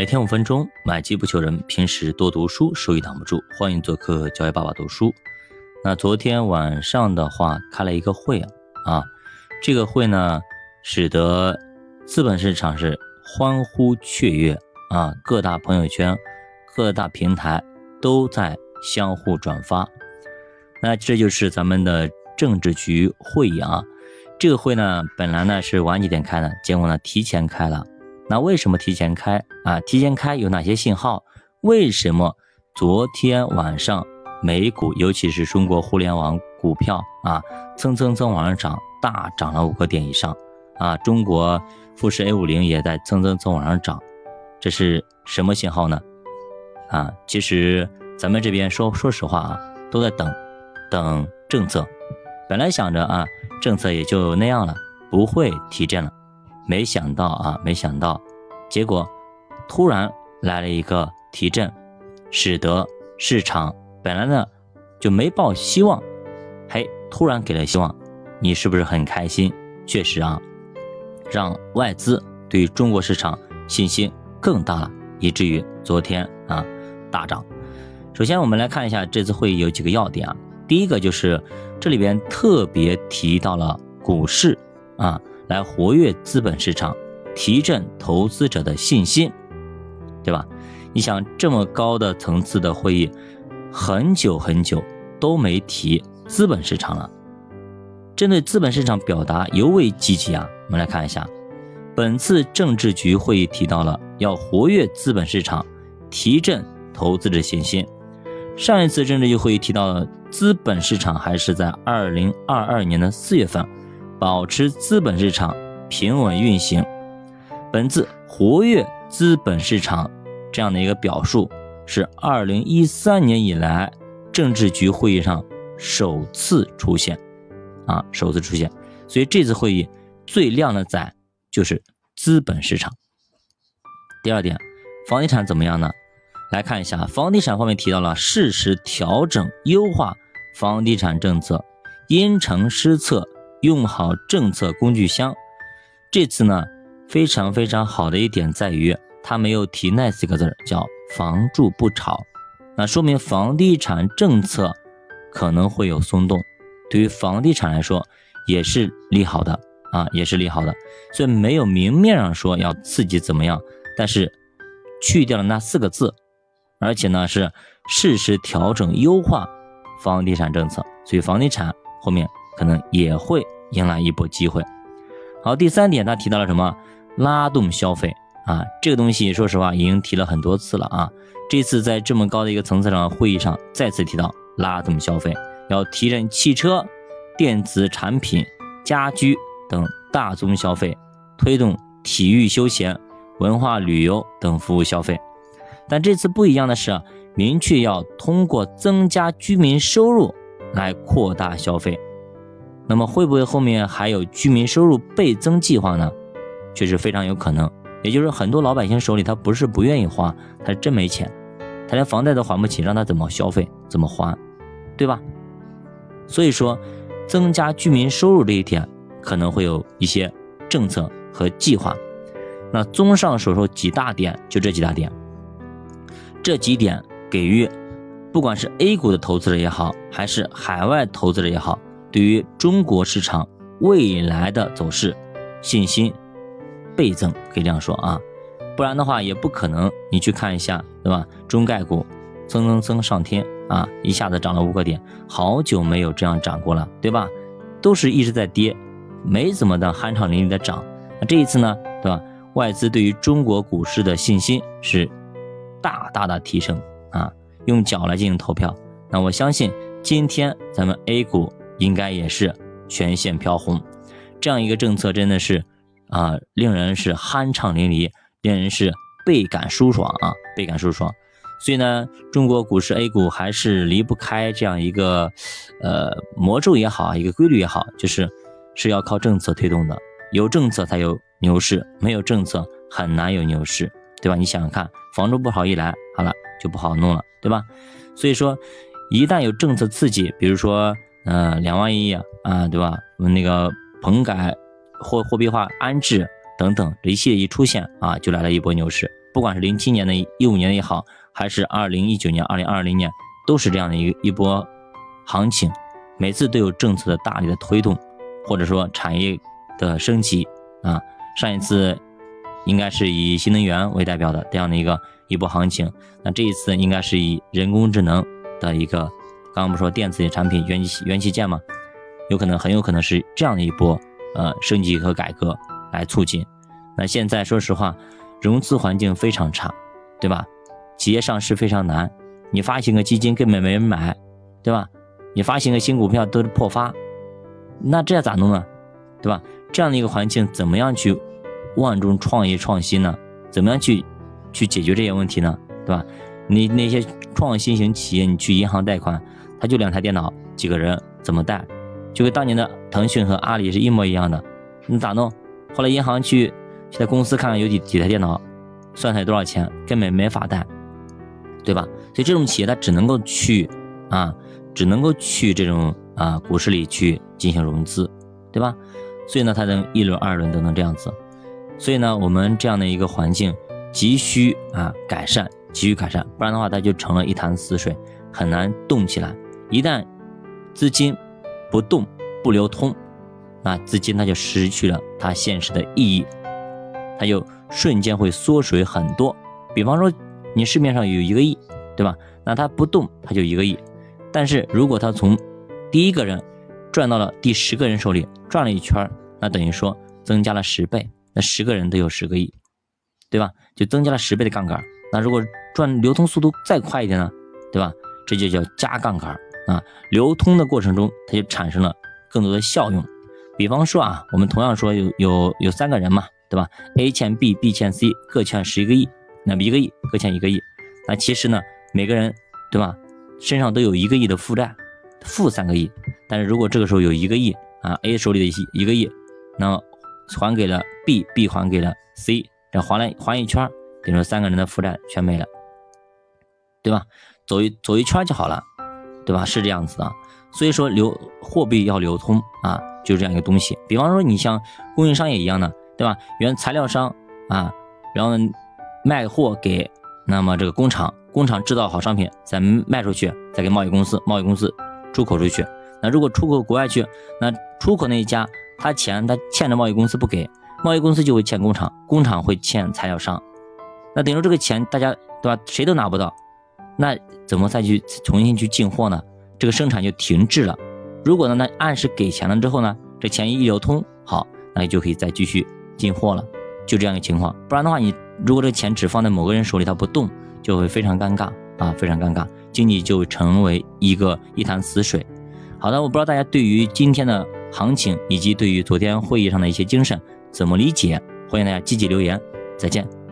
每天五分钟，买机不求人。平时多读书，收益挡不住。欢迎做客教育爸爸读书。那昨天晚上的话，开了一个会啊，这个会呢，使得资本市场是欢呼雀跃啊，各大朋友圈、各大平台都在相互转发。那这就是咱们的政治局会议啊。这个会呢，本来呢是晚几点开的，结果呢提前开了。那为什么提前开啊？提前开有哪些信号？为什么昨天晚上美股，尤其是中国互联网股票啊，蹭蹭蹭往上涨，大涨了五个点以上啊？中国富时 A 五零也在蹭蹭蹭往上涨，这是什么信号呢？啊，其实咱们这边说说实话啊，都在等，等政策。本来想着啊，政策也就那样了，不会提振了。没想到啊，没想到，结果突然来了一个提振，使得市场本来呢就没抱希望，嘿，突然给了希望，你是不是很开心？确实啊，让外资对中国市场信心更大了，以至于昨天啊大涨。首先我们来看一下这次会议有几个要点啊，第一个就是这里边特别提到了股市啊。来活跃资本市场，提振投资者的信心，对吧？你想这么高的层次的会议，很久很久都没提资本市场了。针对资本市场表达尤为积极啊！我们来看一下，本次政治局会议提到了要活跃资本市场，提振投资者信心。上一次政治局会议提到了资本市场还是在二零二二年的四月份。保持资本市场平稳运行，本次活跃资本市场这样的一个表述是二零一三年以来政治局会议上首次出现，啊，首次出现，所以这次会议最亮的仔就是资本市场。第二点，房地产怎么样呢？来看一下，房地产方面提到了适时调整优化房地产政策，因城施策。用好政策工具箱，这次呢非常非常好的一点在于，他没有提那四个字叫“房住不炒”，那说明房地产政策可能会有松动，对于房地产来说也是利好的啊，也是利好的。所以没有明面上说要刺激怎么样，但是去掉了那四个字，而且呢是适时调整优化房地产政策，所以房地产后面。可能也会迎来一波机会。好，第三点，他提到了什么？拉动消费啊，这个东西说实话已经提了很多次了啊。这次在这么高的一个层次上会议上再次提到拉动消费，要提振汽车、电子产品、家居等大宗消费，推动体育休闲、文化旅游等服务消费。但这次不一样的是，明确要通过增加居民收入来扩大消费。那么会不会后面还有居民收入倍增计划呢？确实非常有可能。也就是很多老百姓手里他不是不愿意花，他是真没钱，他连房贷都还不起，让他怎么消费，怎么还，对吧？所以说，增加居民收入这一点可能会有一些政策和计划。那综上所述几大点，就这几大点，这几点给予不管是 A 股的投资者也好，还是海外投资者也好。对于中国市场未来的走势，信心倍增，可以这样说啊，不然的话也不可能。你去看一下，对吧？中概股蹭蹭蹭上天啊，一下子涨了五个点，好久没有这样涨过了，对吧？都是一直在跌，没怎么的酣畅淋漓的涨。那这一次呢，对吧？外资对于中国股市的信心是大大的提升啊，用脚来进行投票。那我相信今天咱们 A 股。应该也是全线飘红，这样一个政策真的是啊，令人是酣畅淋漓，令人是倍感舒爽啊，倍感舒爽。所以呢，中国股市 A 股还是离不开这样一个呃魔咒也好，一个规律也好，就是是要靠政策推动的，有政策才有牛市，没有政策很难有牛市，对吧？你想想看，房住不好一来，好了就不好弄了，对吧？所以说，一旦有政策刺激，比如说。呃，两万亿啊，对吧？那个棚改货货币化安置等等这一系列一出现啊，就来了一波牛市。不管是零七年的一五年也好，还是二零一九年、二零二零年，都是这样的一一波行情，每次都有政策的大力的推动，或者说产业的升级啊。上一次应该是以新能源为代表的这样的一个一波行情，那这一次应该是以人工智能的一个，刚刚不说电子产品、元器元器件吗？有可能很有可能是这样的一波呃升级和改革来促进。那现在说实话，融资环境非常差，对吧？企业上市非常难，你发行个基金根本没人买，对吧？你发行个新股票都是破发，那这咋弄呢？对吧？这样的一个环境，怎么样去万众创业创新呢？怎么样去去解决这些问题呢？对吧？你那些创新型企业，你去银行贷款，他就两台电脑，几个人怎么贷？就跟当年的腾讯和阿里是一模一样的，你咋弄？后来银行去去在公司看看有几几台电脑，算算多少钱，根本没法贷，对吧？所以这种企业它只能够去啊，只能够去这种啊股市里去进行融资，对吧？所以呢，它能一轮、二轮都能这样子。所以呢，我们这样的一个环境急需啊改善，急需改善，不然的话它就成了一潭死水，很难动起来。一旦资金不动不流通，那资金它就失去了它现实的意义，它就瞬间会缩水很多。比方说，你市面上有一个亿，对吧？那它不动，它就一个亿。但是如果它从第一个人赚到了第十个人手里，转了一圈，那等于说增加了十倍，那十个人都有十个亿，对吧？就增加了十倍的杠杆。那如果赚流通速度再快一点呢，对吧？这就叫加杠杆。啊，流通的过程中，它就产生了更多的效用。比方说啊，我们同样说有有有三个人嘛，对吧？A 欠 B，B 欠 C，各欠十一个亿，那么一个亿各欠一个亿。那其实呢，每个人对吧，身上都有一个亿的负债，负三个亿。但是如果这个时候有一个亿啊，A 手里的一一个亿，那么还给了 B，B 还给了 C，这还了还一圈，等于说三个人的负债全没了，对吧？走一走一圈就好了。对吧？是这样子的，所以说流货币要流通啊，就是这样一个东西。比方说你像供应商也一样的，对吧？原材料商啊，然后卖货给那么这个工厂，工厂制造好商品再卖出去，再给贸易公司，贸易公司出口出去。那如果出口国外去，那出口那一家他钱他欠着贸易公司不给，贸易公司就会欠工厂，工厂会欠材料商，那等于说这个钱大家对吧？谁都拿不到。那怎么再去重新去进货呢？这个生产就停滞了。如果呢，那按时给钱了之后呢，这钱一流通，好，那就可以再继续进货了。就这样一个情况。不然的话，你如果这钱只放在某个人手里，他不动，就会非常尴尬啊，非常尴尬，经济就成为一个一潭死水。好的，我不知道大家对于今天的行情以及对于昨天会议上的一些精神怎么理解？欢迎大家积极留言。再见。